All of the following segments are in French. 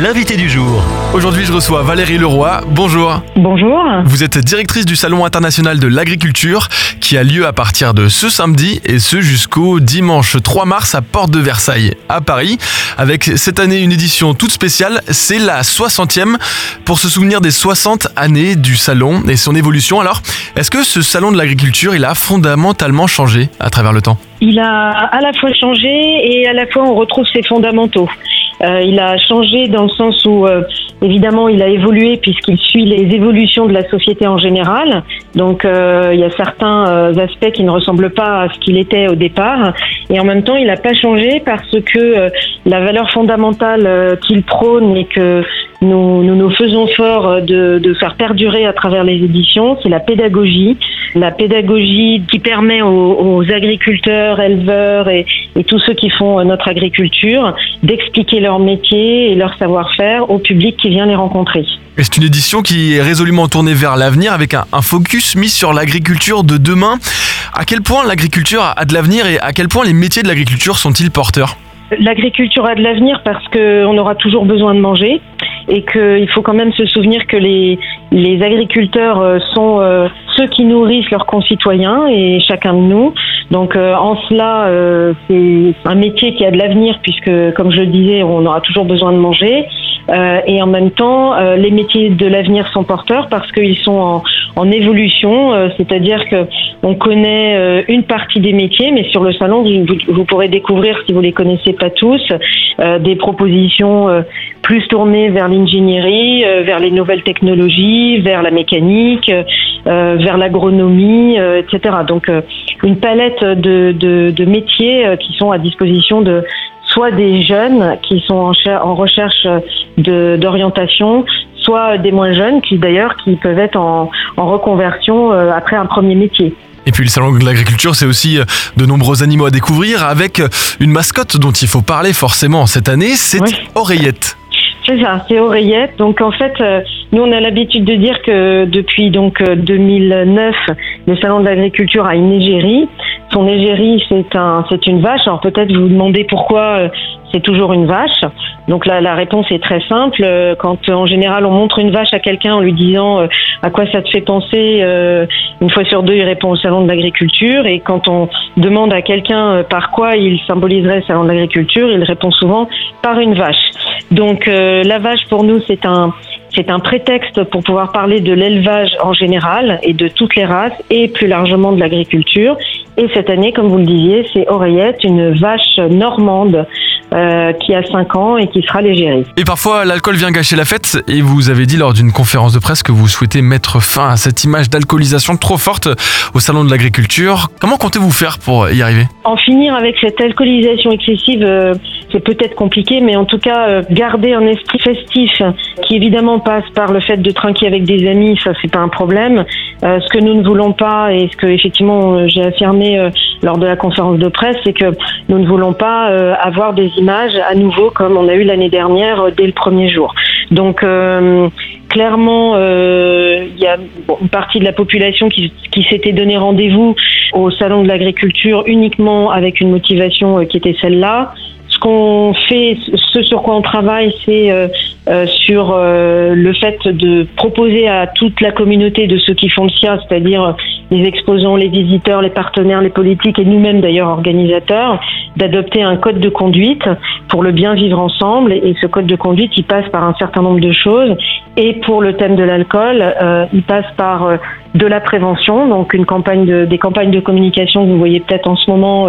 l'invité du jour. Aujourd'hui, je reçois Valérie Leroy. Bonjour. Bonjour. Vous êtes directrice du Salon international de l'agriculture qui a lieu à partir de ce samedi et ce jusqu'au dimanche 3 mars à Porte de Versailles, à Paris. Avec cette année une édition toute spéciale, c'est la 60e pour se souvenir des 60 années du salon et son évolution. Alors, est-ce que ce salon de l'agriculture, il a fondamentalement changé à travers le temps? Il a à la fois changé et à la fois on retrouve ses fondamentaux. Euh, il a changé dans le sens où, euh, évidemment, il a évolué puisqu'il suit les évolutions de la société en général. Donc, euh, il y a certains euh, aspects qui ne ressemblent pas à ce qu'il était au départ. Et en même temps, il n'a pas changé parce que euh, la valeur fondamentale qu'il prône et que nous, nous nous faisons fort de, de faire perdurer à travers les éditions, c'est la pédagogie. La pédagogie qui permet aux, aux agriculteurs, éleveurs et, et, tous ceux qui font notre agriculture d'expliquer leur métier et leur savoir-faire au public qui vient les rencontrer. C'est une édition qui est résolument tournée vers l'avenir avec un, un, focus mis sur l'agriculture de demain. À quel point l'agriculture a de l'avenir et à quel point les métiers de l'agriculture sont-ils porteurs? L'agriculture a de l'avenir parce qu'on aura toujours besoin de manger et qu'il faut quand même se souvenir que les, les agriculteurs euh, sont euh, ceux qui nourrissent leurs concitoyens et chacun de nous. Donc euh, en cela, euh, c'est un métier qui a de l'avenir puisque, comme je le disais, on aura toujours besoin de manger. Euh, et en même temps, les métiers de l'avenir sont porteurs parce qu'ils sont en, en évolution, c'est-à-dire que on connaît une partie des métiers, mais sur le salon, vous, vous pourrez découvrir, si vous les connaissez pas tous, des propositions plus tournées vers l'ingénierie, vers les nouvelles technologies, vers la mécanique, vers l'agronomie, etc. Donc une palette de, de, de métiers qui sont à disposition de soit des jeunes qui sont en, en recherche d'orientation, soit des moins jeunes qui d'ailleurs qui peuvent être en, en reconversion après un premier métier. Et puis le salon de l'agriculture, c'est aussi de nombreux animaux à découvrir avec une mascotte dont il faut parler forcément cette année, c'est oui. Oreillette. C'est ça, c'est Oreillette. Donc en fait, nous on a l'habitude de dire que depuis donc 2009, le salon de l'agriculture a une égérie. Son égérie, c'est un, c'est une vache. Alors peut-être vous vous demandez pourquoi c'est toujours une vache. Donc là, la réponse est très simple. Quand en général on montre une vache à quelqu'un en lui disant à quoi ça te fait penser, une fois sur deux, il répond au salon de l'agriculture. Et quand on demande à quelqu'un par quoi il symboliserait le salon de l'agriculture, il répond souvent par une vache. Donc la vache pour nous, c'est un c'est un prétexte pour pouvoir parler de l'élevage en général et de toutes les races et plus largement de l'agriculture. Et cette année, comme vous le disiez, c'est Oreillette, une vache normande euh, qui a 5 ans et qui sera l'égérie. Et parfois, l'alcool vient gâcher la fête. Et vous avez dit lors d'une conférence de presse que vous souhaitez mettre fin à cette image d'alcoolisation trop forte au salon de l'agriculture. Comment comptez-vous faire pour y arriver? En finir avec cette alcoolisation excessive, euh, c'est peut-être compliqué, mais en tout cas, euh, garder un esprit festif qui évidemment passe par le fait de trinquer avec des amis, ça c'est pas un problème. Euh, ce que nous ne voulons pas et ce que effectivement j'ai affirmé euh, lors de la conférence de presse, c'est que nous ne voulons pas euh, avoir des images à nouveau comme on a eu l'année dernière dès le premier jour. Donc clairement, il y a une partie de la population qui, qui s'était donné rendez-vous au salon de l'agriculture uniquement avec une motivation qui était celle-là ce qu'on fait, ce sur quoi on travaille, c'est euh, euh, sur euh, le fait de proposer à toute la communauté de ceux qui font le SIA, c'est-à-dire les exposants, les visiteurs, les partenaires, les politiques et nous-mêmes d'ailleurs organisateurs, d'adopter un code de conduite pour le bien vivre ensemble. Et ce code de conduite, il passe par un certain nombre de choses. Et pour le thème de l'alcool, euh, il passe par euh, de la prévention, donc une campagne de, des campagnes de communication que vous voyez peut-être en ce moment.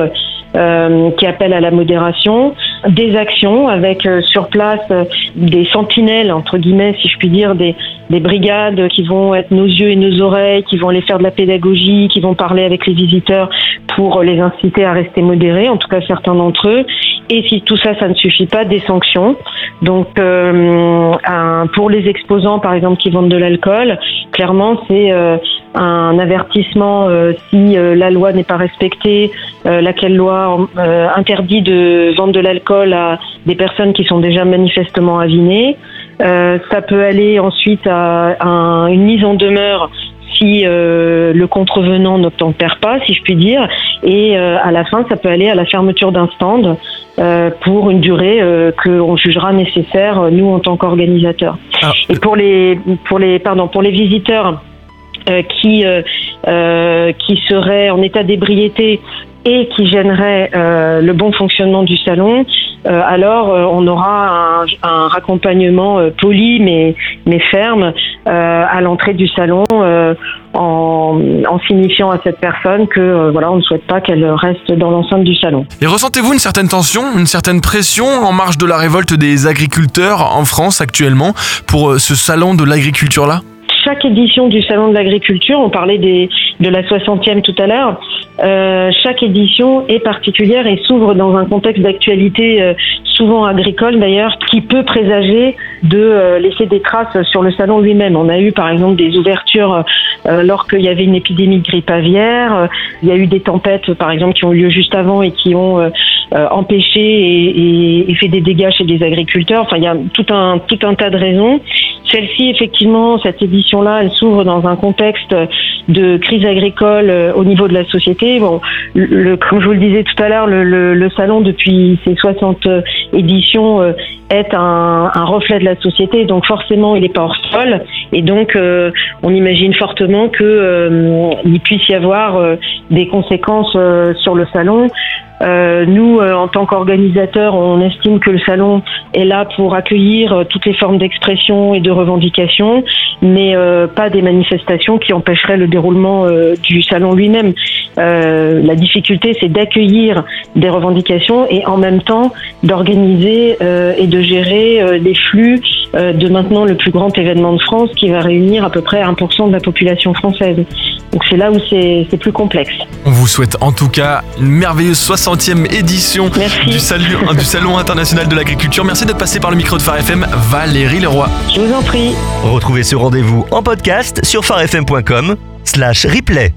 Euh, qui appellent à la modération, des actions avec euh, sur place euh, des sentinelles entre guillemets si je puis dire des, des brigades qui vont être nos yeux et nos oreilles, qui vont aller faire de la pédagogie, qui vont parler avec les visiteurs pour les inciter à rester modérés, en tout cas certains d'entre eux. Et si tout ça, ça ne suffit pas, des sanctions. Donc, euh, un, pour les exposants, par exemple, qui vendent de l'alcool, clairement, c'est euh, un avertissement euh, si la loi n'est pas respectée, laquelle loi interdit de vendre de l'alcool à des personnes qui sont déjà manifestement avinées. ça peut aller ensuite à, une mise en demeure si le contrevenant n'obtempère pas, si je puis dire. Et à la fin, ça peut aller à la fermeture d'un stand pour une durée qu'on jugera nécessaire, nous, en tant qu'organisateurs. Ah. Et pour les, pour les, pardon, pour les visiteurs qui, qui seraient en état d'ébriété et qui gênerait euh, le bon fonctionnement du salon, euh, alors euh, on aura un, un raccompagnement euh, poli mais, mais ferme à l'entrée du salon en, en, signifiant à cette personne que voilà on ne souhaite pas qu'elle reste dans l'enceinte du salon. Et ressentez-vous une certaine tension, une certaine pression en marge de la révolte des agriculteurs en France actuellement pour ce salon de l'agriculture là chaque édition du Salon de l'agriculture, on parlait de la 60e tout à l'heure, euh, chaque édition est particulière et s'ouvre dans un contexte d'actualité euh, souvent agricole d'ailleurs, qui peut présager de euh, laisser des traces sur le salon lui-même. On a eu par exemple des ouvertures euh, lorsqu'il y avait une épidémie de grippe aviaire. Il y a eu des tempêtes par exemple qui ont eu lieu juste avant et qui ont empêché et, et, fait des dégâts chez des agriculteurs. Enfin, il y a tout un tout un tas de raisons. Celle-ci, effectivement, cette édition-là, elle s'ouvre dans un contexte de crise agricole euh, au niveau de la société. Bon, le, comme je vous le disais tout à l'heure, le, le, salon depuis ses 60 euh, éditions euh, est un, reflet de la société, donc forcément il n'est pas hors sol, et donc on imagine fortement que il puisse y avoir des conséquences sur le salon. Euh, nous, euh, en tant qu'organisateurs, on estime que le salon est là pour accueillir euh, toutes les formes d'expression et de revendication, mais pas des manifestations qui empêcheraient le déroulement du salon lui-même. la difficulté, c'est d'accueillir des revendications et en même temps d'organiser et de gérer les flux de maintenant le plus grand événement de France qui va réunir à peu près 1% de la population française. Donc c'est là où c'est plus complexe. On vous souhaite en tout cas une merveilleuse 60e édition du, du, Salon international de l'agriculture. Merci d'être passé par le micro de Phare FM, Valérie Leroy. Je vous en prie. Retrouvez ce rendez-vous en podcast sur farfm.com slash replay.